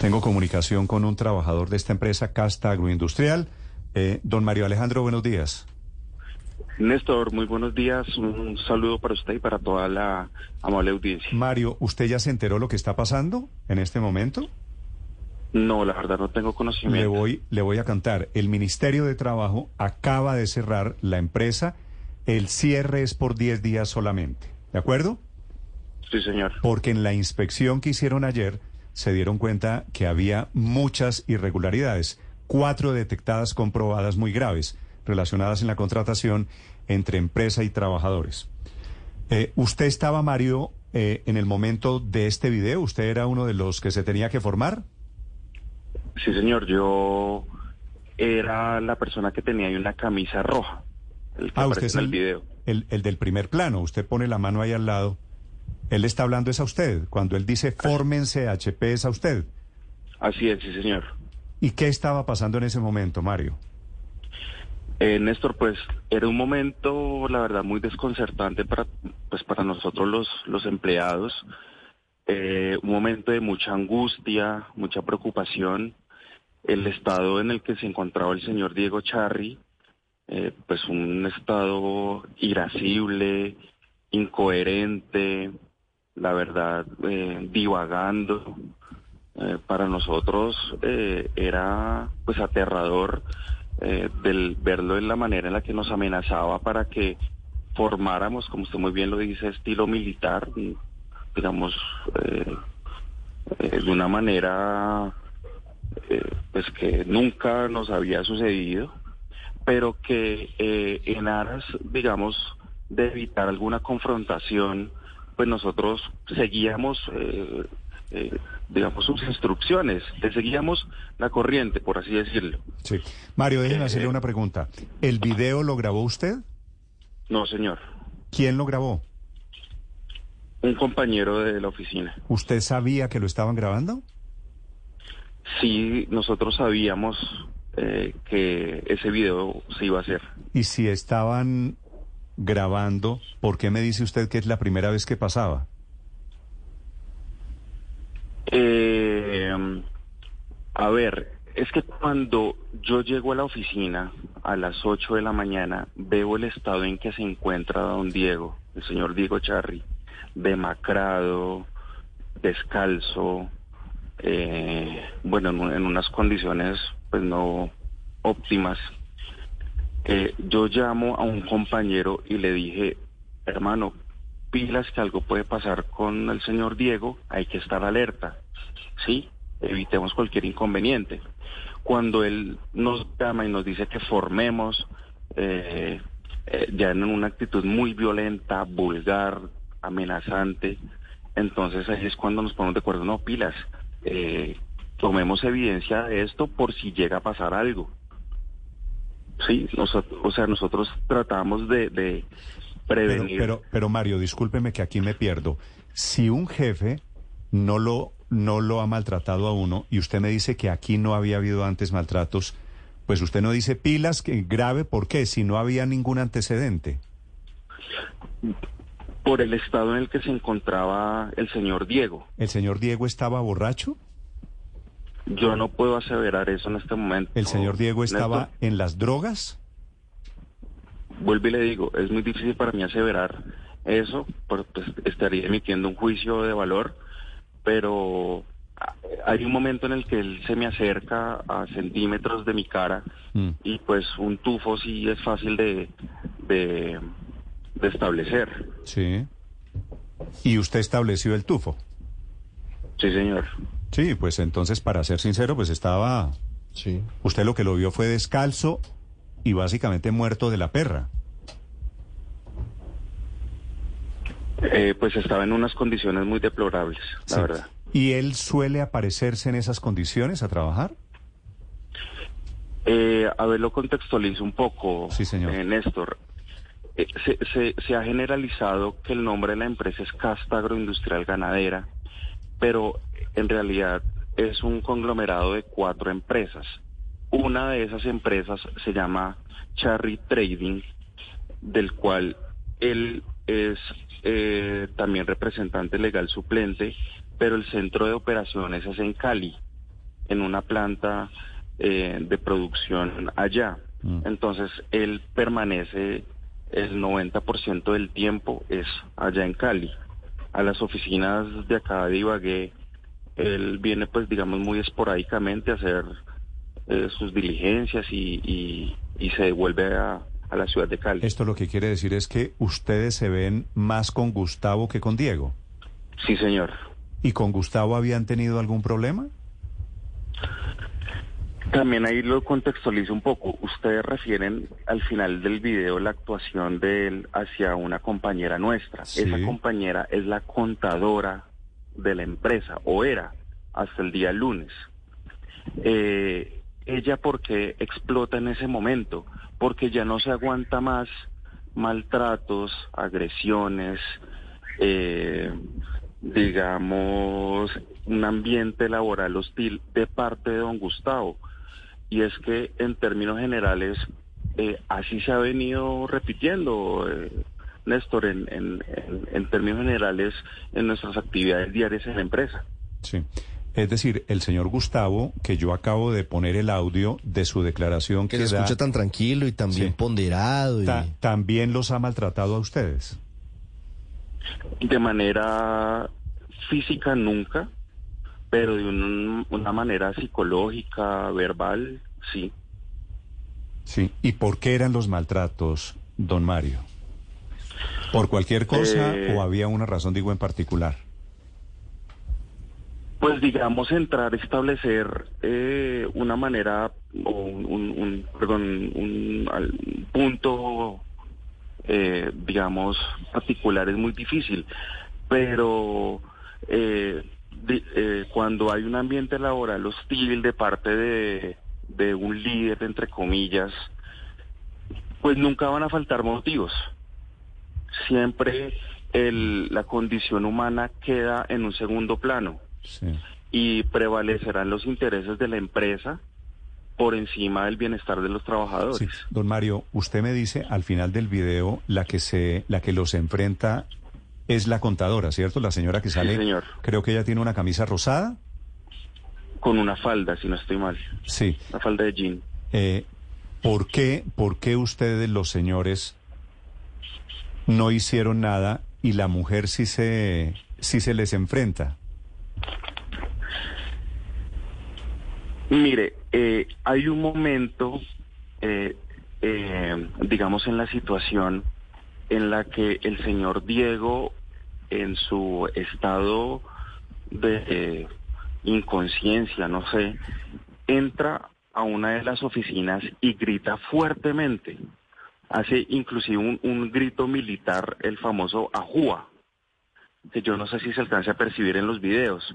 Tengo comunicación con un trabajador de esta empresa, Casta Agroindustrial. Eh, don Mario Alejandro, buenos días. Néstor, muy buenos días. Un saludo para usted y para toda la amable audiencia. Mario, ¿usted ya se enteró lo que está pasando en este momento? No, la verdad no tengo conocimiento. Le voy, le voy a cantar. El Ministerio de Trabajo acaba de cerrar la empresa. El cierre es por 10 días solamente. ¿De acuerdo? Sí, señor. Porque en la inspección que hicieron ayer se dieron cuenta que había muchas irregularidades, cuatro detectadas comprobadas muy graves relacionadas en la contratación entre empresa y trabajadores. Eh, ¿Usted estaba, Mario, eh, en el momento de este video? ¿Usted era uno de los que se tenía que formar? Sí, señor. Yo era la persona que tenía ahí una camisa roja. El que ah, usted es el, el video. El, el del primer plano. Usted pone la mano ahí al lado. Él está hablando es a usted. Cuando él dice fórmense HP es a usted. Así es, sí, señor. ¿Y qué estaba pasando en ese momento, Mario? Eh, Néstor, pues era un momento, la verdad, muy desconcertante para, pues, para nosotros los, los empleados. Eh, un momento de mucha angustia, mucha preocupación. El estado en el que se encontraba el señor Diego Charri, eh, pues un estado irascible, incoherente, la verdad, eh, divagando. Eh, para nosotros eh, era pues aterrador del verlo en la manera en la que nos amenazaba para que formáramos, como usted muy bien lo dice, estilo militar, digamos, de una manera pues que nunca nos había sucedido, pero que en aras, digamos, de evitar alguna confrontación, pues nosotros seguíamos, eh, eh, digamos, sus instrucciones, le seguíamos la corriente, por así decirlo. Sí. Mario, déjenme hacerle una pregunta. ¿El video lo grabó usted? No, señor. ¿Quién lo grabó? Un compañero de la oficina. ¿Usted sabía que lo estaban grabando? Sí, nosotros sabíamos eh, que ese video se iba a hacer. ¿Y si estaban grabando, ¿por qué me dice usted que es la primera vez que pasaba? Eh, a ver, es que cuando yo llego a la oficina a las 8 de la mañana, veo el estado en que se encuentra don Diego, el señor Diego Charri, demacrado, descalzo, eh, bueno, en unas condiciones pues no óptimas. Eh, yo llamo a un compañero y le dije, hermano, pilas que algo puede pasar con el señor Diego, hay que estar alerta, ¿sí? Evitemos cualquier inconveniente. Cuando él nos llama y nos dice que formemos, eh, eh, ya en una actitud muy violenta, vulgar, amenazante, entonces ahí es cuando nos ponemos de acuerdo, no, pilas, tomemos evidencia de esto por si llega a pasar algo. Sí, o sea, nosotros tratamos de, prevenir. Pero, pero, Mario, discúlpeme que aquí me pierdo. Si un jefe no lo, no lo ha maltratado a uno y usted me dice que aquí no había habido antes maltratos, pues usted no dice pilas, que grave, ¿por qué? Si no había ningún antecedente. Por el estado en el que se encontraba el señor Diego. ¿El señor Diego estaba borracho? Yo no puedo aseverar eso en este momento. ¿El señor Diego estaba en las drogas? Vuelvo y le digo, es muy difícil para mí aseverar eso, porque pues, estaría emitiendo un juicio de valor, pero hay un momento en el que él se me acerca a centímetros de mi cara mm. y pues un tufo sí es fácil de, de, de establecer. Sí. ¿Y usted estableció el tufo? Sí, señor. Sí, pues entonces, para ser sincero, pues estaba... Sí. Usted lo que lo vio fue descalzo y básicamente muerto de la perra. Eh, pues estaba en unas condiciones muy deplorables, la verdad. ¿Y él suele aparecerse en esas condiciones a trabajar? Eh, a ver, lo contextualizo un poco, sí, señor. Eh, Néstor. Eh, se, se, se, ha generalizado que el nombre de la empresa es Casta Agroindustrial Ganadera pero en realidad es un conglomerado de cuatro empresas. Una de esas empresas se llama Charry Trading, del cual él es eh, también representante legal suplente, pero el centro de operaciones es en Cali. en una planta eh, de producción allá. Mm. Entonces, él permanece el 90% del tiempo es allá en Cali. A las oficinas de acá de Ibagué, él viene pues digamos muy esporádicamente a hacer eh, sus diligencias y, y- y se devuelve a, a la ciudad de Cali. Esto lo que quiere decir es que ustedes se ven más con Gustavo que con Diego. Sí, señor. ¿Y con Gustavo habían tenido algún problema? También ahí lo contextualizo un poco. Ustedes refieren al final del video la actuación de él hacia una compañera nuestra. Sí. Esa compañera es la contadora de la empresa, o era, hasta el día lunes. Eh, ella, ¿por qué explota en ese momento? Porque ya no se aguanta más maltratos, agresiones, eh, digamos, un ambiente laboral hostil de parte de don Gustavo. Y es que en términos generales, eh, así se ha venido repitiendo, eh, Néstor, en, en- en- en términos generales, en nuestras actividades diarias en la empresa. Sí. Es decir, el señor Gustavo, que yo acabo de poner el audio de su declaración Que que, se da, escucha tan tranquilo y tan bien ponderado. Y... ta- también los ha maltratado a ustedes. De manera física nunca, pero de un- una manera psicológica, verbal, sí. Sí. ¿Y por qué eran los maltratos, don Mario? ¿Por cualquier cosa Eh, o había una razón, digo, en particular? Pues digamos entrar a establecer eh, una manera o un, un- un- perdón, un, punto eh, digamos particular es muy difícil, pero eh, eh, cuando hay un ambiente laboral hostil de parte de, de un líder entre comillas, pues nunca van a faltar motivos. Siempre el- la condición humana queda en un segundo plano Sí. y prevalecerán los intereses de la empresa por encima del bienestar de los trabajadores. Sí. Don Mario, usted me dice al final del video la que se, la que los enfrenta es la contadora, ¿cierto? La señora que sale. señor. Creo que ella tiene una camisa rosada. Con una falda, si no estoy mal, Sí. una falda de jean. Eh, ¿por qué, por qué ustedes, los señores, no hicieron nada y la mujer sí se, sí se les enfrenta? Mire, eh, hay un momento, eh, digamos, en la situación en la que el señor Diego, en su estado de eh, inconsciencia, no sé, entra a una de las oficinas y grita fuertemente. Hace inclusive un, un grito militar, el famoso ajúa, que yo no sé si se alcanza a percibir en los videos.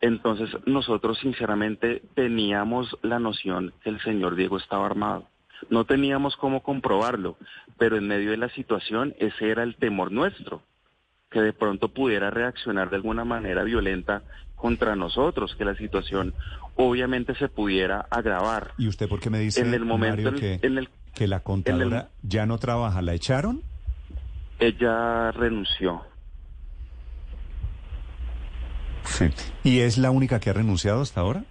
Entonces nosotros sinceramente teníamos la noción que el señor Diego estaba armado. No teníamos cómo comprobarlo, pero en medio de la situación ese era el temor nuestro, que de pronto pudiera reaccionar de alguna manera violenta contra nosotros, que la situación obviamente se pudiera agravar. ¿Y usted por qué me dice, En el momento Mario, que, en el- que la contadora ya no trabaja? ¿La echaron? Ella renunció. Sí. ¿Y es la única que ha renunciado hasta ahora?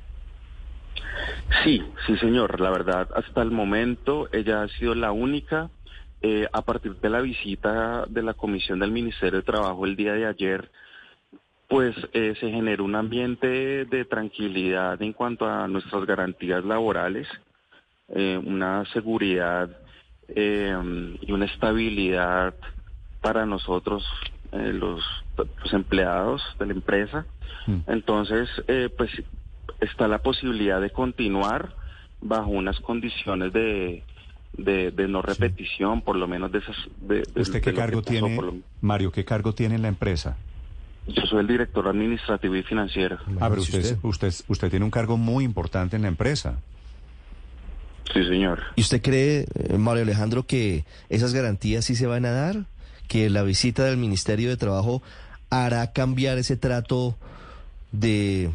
Sí, sí, señor. La verdad, hasta el momento ella ha sido la única. Eh, a partir de la visita de la Comisión del Ministerio de Trabajo el día de ayer, pues eh, se generó un ambiente de tranquilidad en cuanto a nuestras garantías laborales, eh, una seguridad y una estabilidad para nosotros, los, los empleados de la empresa. Mm. Entonces, pues está la posibilidad de continuar bajo unas condiciones de, de, de no repetición, por lo menos de esas... De, de- ¿Usted qué cargo pasó, tiene, lo- Mario, qué cargo tiene en la empresa? Yo soy el director administrativo y financiero. Ah, pero usted- usted, usted tiene un cargo muy importante en la empresa. Sí, señor. ¿Y usted cree, eh, Mario Alejandro, que esas garantías sí se van a dar? ¿Que la visita del Ministerio de Trabajo hará cambiar ese trato de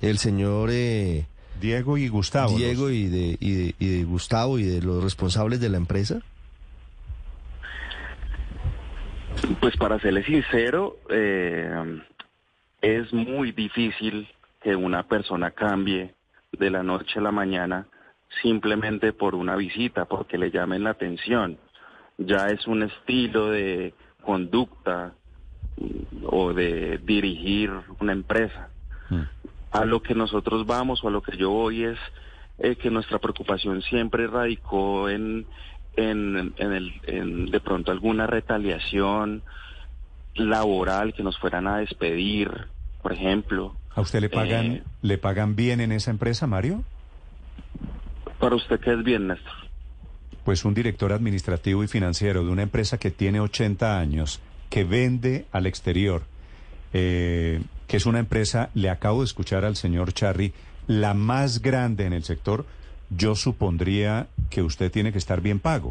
el señor eh, Diego y Gustavo. Diego los- y de, y, de, y de Gustavo y de los responsables de la empresa? Pues para serle sincero, eh, es muy difícil que una persona cambie de la noche a la mañana simplemente por una visita, porque le llamen la atención. Ya es un estilo de conducta o de dirigir una empresa. Mm. A lo que nosotros vamos o a lo que yo voy es eh, que nuestra preocupación siempre radicó en, en, en el, en de pronto alguna retaliación laboral que nos fueran a despedir, por ejemplo. ¿A usted le pagan, Eh, le pagan bien en esa empresa, Mario? Para usted, ¿qué es bien, Néstor? Pues un director administrativo y financiero de una empresa que tiene 80 años, que vende al exterior, eh, que es una empresa, le acabo de escuchar al señor Charry, la más grande en el sector, yo supondría que usted tiene que estar bien pago.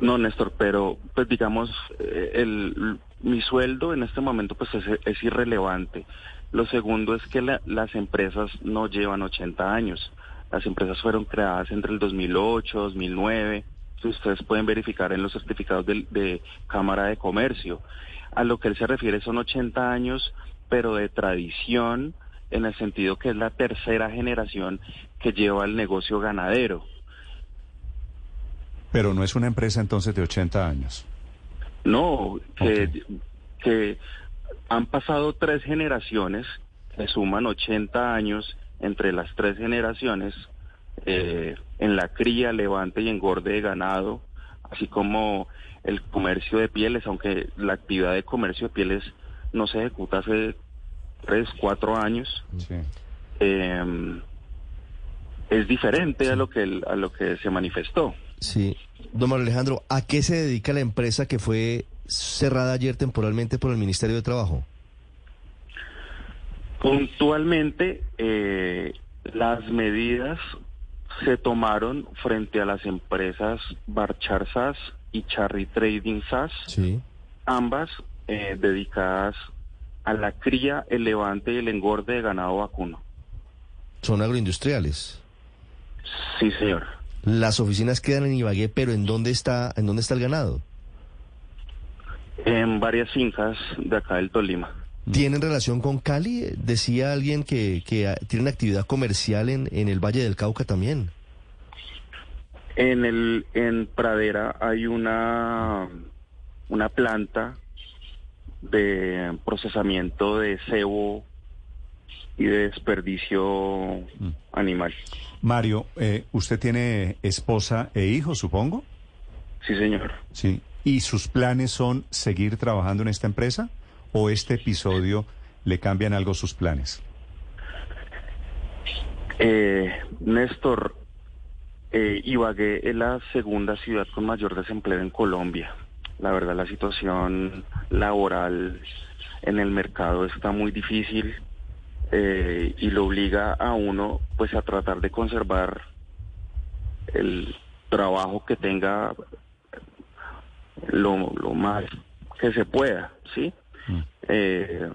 No, Néstor, pero pues digamos, eh, el, mi sueldo en este momento pues es, irrelevante. Lo segundo es que la- las empresas no llevan 80 años. Las empresas fueron creadas entre el 2008, 2009. que Ustedes pueden verificar en los certificados del- de, Cámara de Comercio. A lo que él se refiere son 80 años, pero de tradición, en el sentido que es la tercera generación que lleva el negocio ganadero. Pero no es una empresa entonces de 80 años. No, que, han pasado tres generaciones, que suman 80 años entre las tres generaciones, eh, en la cría, levante y engorde de ganado, así como el comercio de pieles, aunque la actividad de comercio de pieles no se ejecuta hace tres, cuatro años, Sí. eh, es diferente a lo que el- a lo que se manifestó. Sí. Don Mario Alejandro, ¿a qué se dedica la empresa que fue cerrada ayer temporalmente por el Ministerio de Trabajo? Puntualmente, eh, las medidas se tomaron frente a las empresas Barchar SAS y Charry Trading SAS, Sí. ambas eh, dedicadas a la cría, el levante y el engorde de ganado vacuno. Son agroindustriales. Sí, señor. Las oficinas quedan en Ibagué, pero ¿en dónde está, en dónde está el ganado? En varias fincas de acá del Tolima. ¿Tienen relación con Cali? Decía alguien que, que ah, tienen actividad comercial en, en el Valle del Cauca también. En el en Pradera hay una una planta de procesamiento de cebo y de desperdicio Mm. animal. Mario, eh, ¿usted tiene esposa e hijos, supongo? Sí, señor. Sí. ¿Y sus planes son seguir trabajando en esta empresa? ¿O este episodio le cambian algo sus planes? Eh, Néstor, eh, Ibagué es la segunda ciudad con mayor desempleo en Colombia. La verdad, la situación laboral en el mercado está muy difícil eh, y lo obliga a uno, pues, a tratar de conservar el trabajo que tenga lo, lo más que se pueda, ¿sí? Mm. Eh,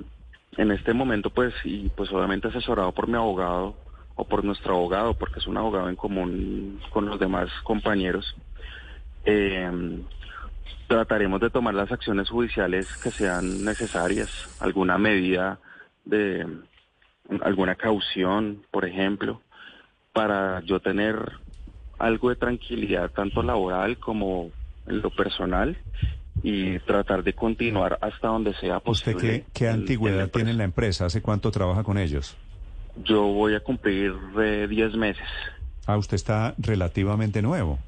en este momento, pues, y pues obviamente asesorado por mi abogado o por nuestro abogado, porque es un abogado en común con los demás compañeros, eh, trataremos de tomar las acciones judiciales que sean necesarias, alguna medida de alguna caución, por ejemplo, para yo tener algo de tranquilidad, tanto laboral como en lo personal, y tratar de continuar hasta donde sea ¿Usted posible. qué, qué en antigüedad tiene en la empresa? ¿Hace cuánto trabaja con ellos? Yo voy a cumplir eh, 10 meses, Ah, usted está relativamente nuevo.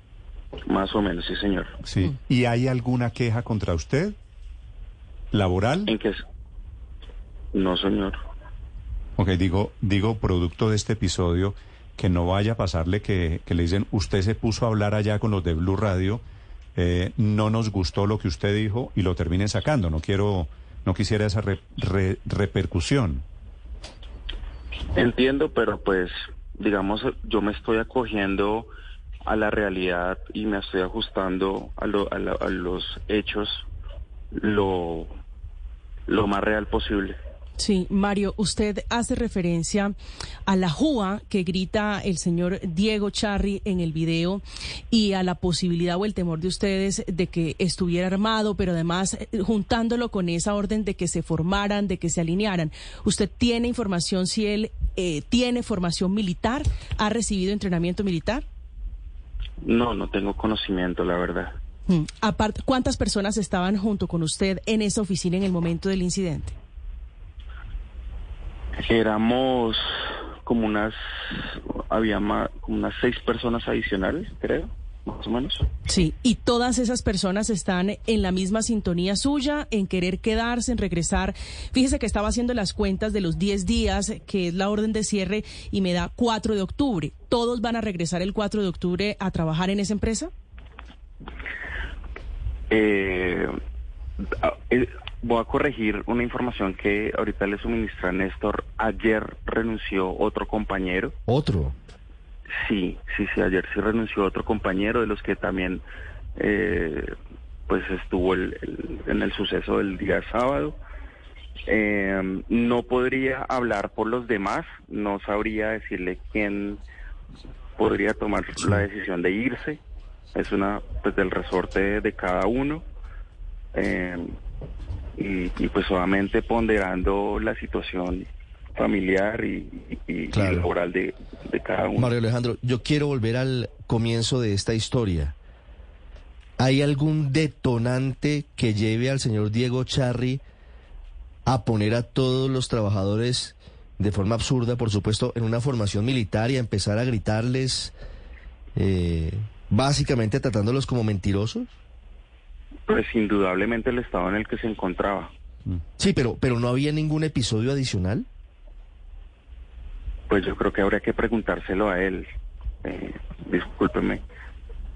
Más o menos, sí, señor. Sí. ¿Y hay alguna queja contra usted? ¿Laboral? ¿En qué? No, señor. Ok, digo, digo producto de este episodio, que no vaya a pasarle que, que le dicen, usted se puso a hablar allá con los de Blue Radio, eh, no nos gustó lo que usted dijo y lo terminen sacando. No quiero, no quisiera esa re- re- repercusión. Entiendo, pero pues, digamos, yo me estoy acogiendo a la realidad y me estoy ajustando a, lo- a la- a los hechos lo, lo más real posible. Sí, Mario, usted hace referencia a la JUA que grita el señor Diego Charri en el video y a la posibilidad o el temor de ustedes de que estuviera armado, pero además eh, juntándolo con esa orden de que se formaran, de que se alinearan. ¿Usted tiene información si él eh, tiene formación militar? ¿Ha recibido entrenamiento militar? No, no tengo conocimiento, la verdad. Mm. Aparte, ¿cuántas personas estaban junto con usted en esa oficina en el momento del incidente? Éramos como unas, había más, como unas seis personas adicionales, creo, más o menos. Sí, y todas esas personas están en la misma sintonía suya, en querer quedarse, en regresar. Fíjese que estaba haciendo las cuentas de los 10 días, que es la orden de cierre, y me da 4 de octubre. ¿Todos van a regresar el 4 de octubre a trabajar en esa empresa? Eh, eh voy a corregir una información que ahorita le suministra Néstor. Ayer renunció otro compañero. ¿Otro? Sí, sí, sí, ayer sí renunció otro compañero de los que también eh, pues estuvo en el suceso del día sábado. Eh, no podría hablar por los demás, no sabría decirle quién podría tomar la decisión de irse. Es una pues del resorte de cada uno. Eh, y, pues solamente ponderando la situación familiar y, laboral de, cada uno. Mario Alejandro, yo quiero volver al comienzo de esta historia. ¿Hay algún detonante que lleve al señor Diego Charri a poner a todos los trabajadores de forma absurda, por supuesto, en una formación militar y a empezar a gritarles, eh, básicamente tratándolos como mentirosos? Pues indudablemente el estado en el que se encontraba. Sí, pero, pero no había ningún episodio adicional. Pues yo creo que habría que preguntárselo a él. Eh, discúlpeme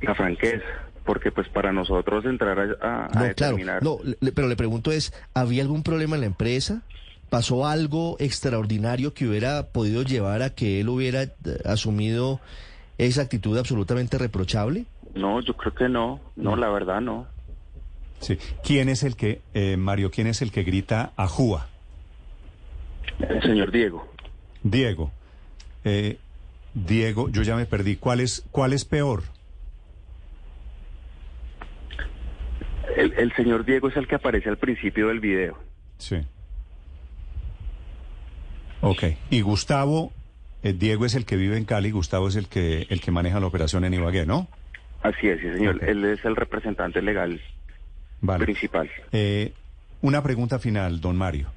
la franqueza, porque pues para nosotros entrar a, no, determinar... Claro, no, pero le pregunto es, ¿había algún problema en la empresa? ¿Pasó algo extraordinario que hubiera podido llevar a que él hubiera eh, asumido esa actitud absolutamente reprochable? No, yo creo que no, no, la verdad no. Sí. ¿Quién es el que, eh, Mario, quién es el que grita a Júa? El señor Diego. Diego. Eh, Diego, yo ya me perdí. ¿Cuál es, cuál es peor? El, señor Diego es el que aparece al principio del video. Sí. Ok. Y Gustavo, eh, Diego es el que vive en Cali, Gustavo es el que, el que maneja la operación en Ibagué, ¿no? Así es, sí, señor. Él es el representante legal principal. Eh, una pregunta final, don Mario.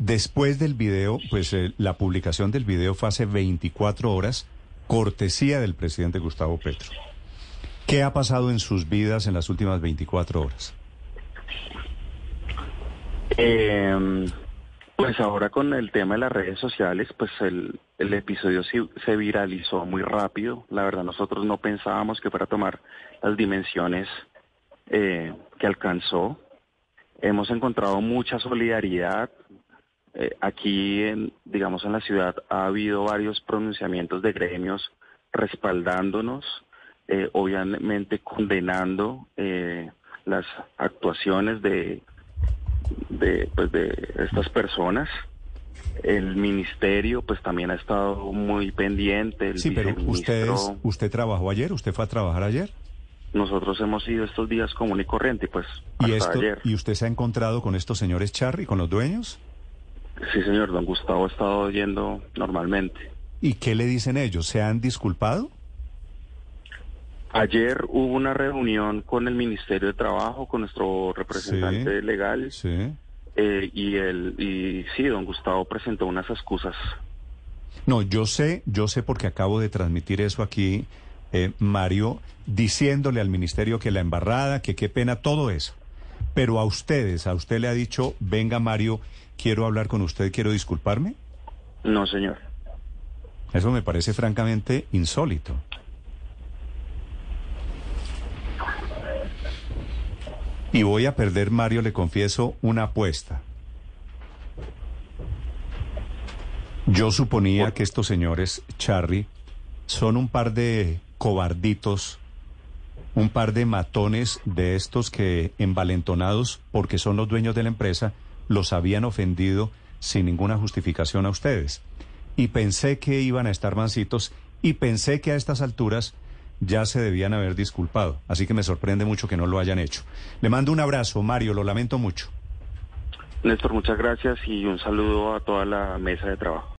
Después del video, pues eh, la publicación del video fue hace 24 horas, cortesía del presidente Gustavo Petro. ¿Qué ha pasado en sus vidas en las últimas 24 horas? Em, pues ahora con el tema de las redes sociales, pues el, episodio se, se, viralizó muy rápido. La verdad, nosotros no pensábamos que fuera a tomar las dimensiones eh, que alcanzó. Hemos encontrado mucha solidaridad. Eh, aquí, en, digamos, en la ciudad ha habido varios pronunciamientos de gremios respaldándonos, eh, obviamente condenando las actuaciones de, de, pues de estas personas. El ministerio pues también ha estado muy pendiente. sí, pero ustedes, ¿usted trabajó ayer? ¿Usted fue a trabajar ayer? Nosotros hemos ido estos días común y corriente, pues ¿Y hasta ayer. ¿Y usted se ha encontrado con estos señores Charry, con los dueños? Sí, señor, don Gustavo ha estado yendo normalmente. ¿Y qué le dicen ellos? ¿Se han disculpado? Ayer hubo una reunión con el Ministerio de Trabajo, con nuestro representante legal. Sí. Eh, y, el, y sí, don Gustavo presentó unas excusas. No, yo sé, yo sé porque acabo de transmitir eso aquí eh, Mario, diciéndole al ministerio que la embarrada, que qué pena, todo eso. Pero a ustedes, a usted le ha dicho, venga Mario, quiero hablar con usted, quiero disculparme. No, señor. Eso me parece francamente insólito. Y voy a perder, Mario, le confieso, una apuesta. Yo suponía que estos señores, Charry, son un par de cobarditos, un par de matones de estos que envalentonados, porque son los dueños de la empresa, los habían ofendido sin ninguna justificación a ustedes. Y pensé que iban a estar mansitos y pensé que a estas alturas ya se debían haber disculpado. Así que me sorprende mucho que no lo hayan hecho. Le mando un abrazo, Mario, lo lamento mucho. Néstor, muchas gracias y un saludo a toda la mesa de trabajo.